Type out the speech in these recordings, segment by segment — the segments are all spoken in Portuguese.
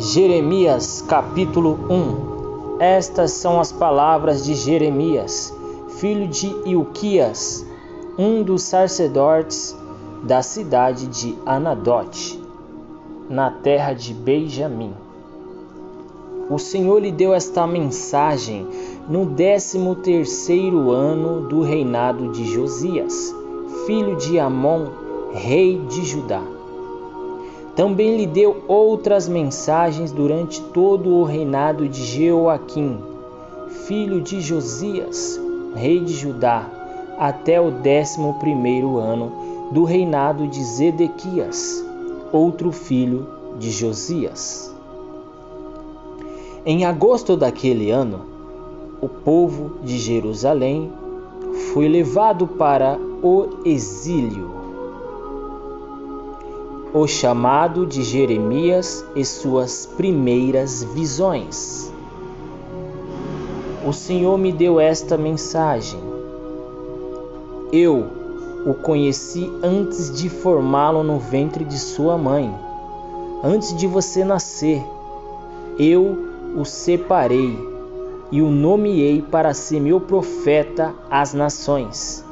Jeremias capítulo 1 Estas são as palavras de Jeremias, filho de Ilquias, um dos sacerdotes da cidade de Anadote, na terra de Benjamim. O Senhor lhe deu esta mensagem no décimo terceiro ano do reinado de Josias, filho de Amon, rei de Judá também lhe deu outras mensagens durante todo o reinado de Jeoaquim, filho de Josias, rei de Judá, até o décimo primeiro ano do reinado de Zedequias, outro filho de Josias. Em agosto daquele ano, o povo de Jerusalém foi levado para o exílio o chamado de Jeremias e suas primeiras visões. O Senhor me deu esta mensagem. Eu o conheci antes de formá-lo no ventre de sua mãe. Antes de você nascer, eu o separei e o nomeei para ser meu profeta às nações.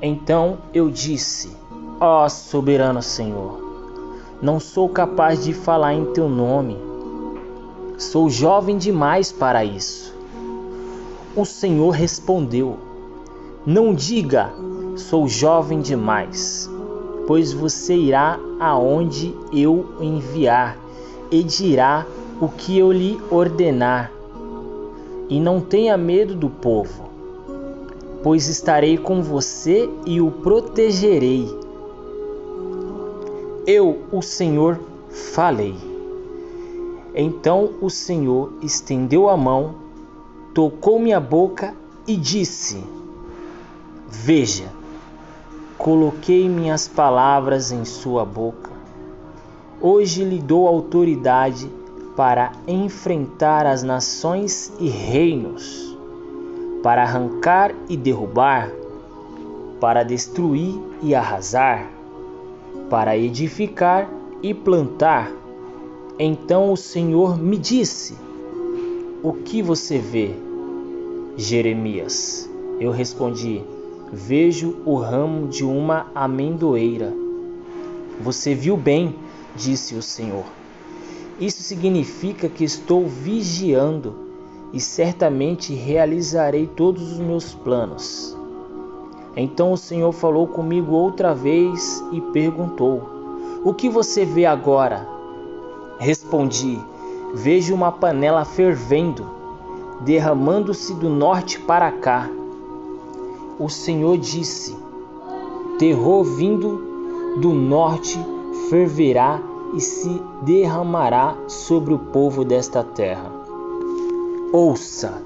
Então eu disse: Ó oh, soberano Senhor, não sou capaz de falar em teu nome. Sou jovem demais para isso. O Senhor respondeu: Não diga, sou jovem demais, pois você irá aonde eu enviar e dirá o que eu lhe ordenar. E não tenha medo do povo, pois estarei com você e o protegerei eu, o Senhor, falei. Então o Senhor estendeu a mão, tocou minha boca e disse: Veja, coloquei minhas palavras em sua boca. Hoje lhe dou autoridade para enfrentar as nações e reinos, para arrancar e derrubar, para destruir e arrasar para edificar e plantar. Então o Senhor me disse: O que você vê, Jeremias? Eu respondi: Vejo o ramo de uma amendoeira. Você viu bem, disse o Senhor. Isso significa que estou vigiando e certamente realizarei todos os meus planos. Então o Senhor falou comigo outra vez e perguntou: O que você vê agora? Respondi: Vejo uma panela fervendo, derramando-se do norte para cá. O Senhor disse: Terror vindo do norte ferverá e se derramará sobre o povo desta terra. Ouça,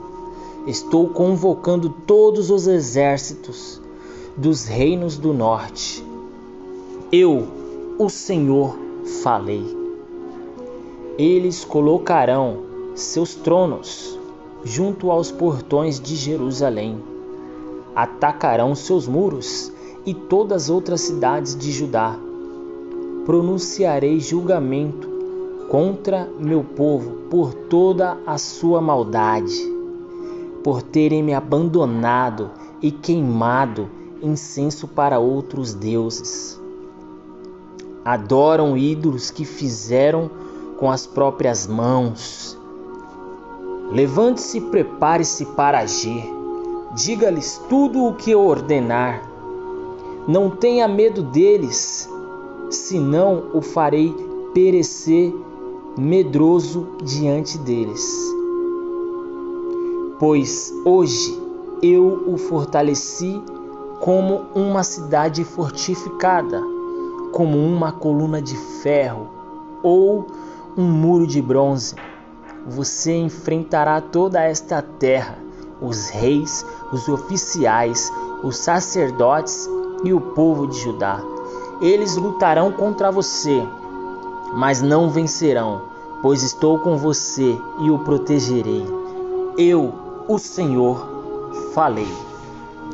estou convocando todos os exércitos dos reinos do norte. Eu, o Senhor, falei. Eles colocarão seus tronos junto aos portões de Jerusalém, atacarão seus muros e todas as outras cidades de Judá. Pronunciarei julgamento contra meu povo por toda a sua maldade, por terem me abandonado e queimado incenso para outros deuses. Adoram ídolos que fizeram com as próprias mãos. Levante-se e prepare-se para agir. Diga-lhes tudo o que eu ordenar. Não tenha medo deles, senão o farei perecer medroso diante deles. Pois hoje eu o fortaleci como uma cidade fortificada, como uma coluna de ferro ou um muro de bronze. Você enfrentará toda esta terra, os reis, os oficiais, os sacerdotes e o povo de Judá. Eles lutarão contra você, mas não vencerão, pois estou com você e o protegerei. Eu, o Senhor, falei.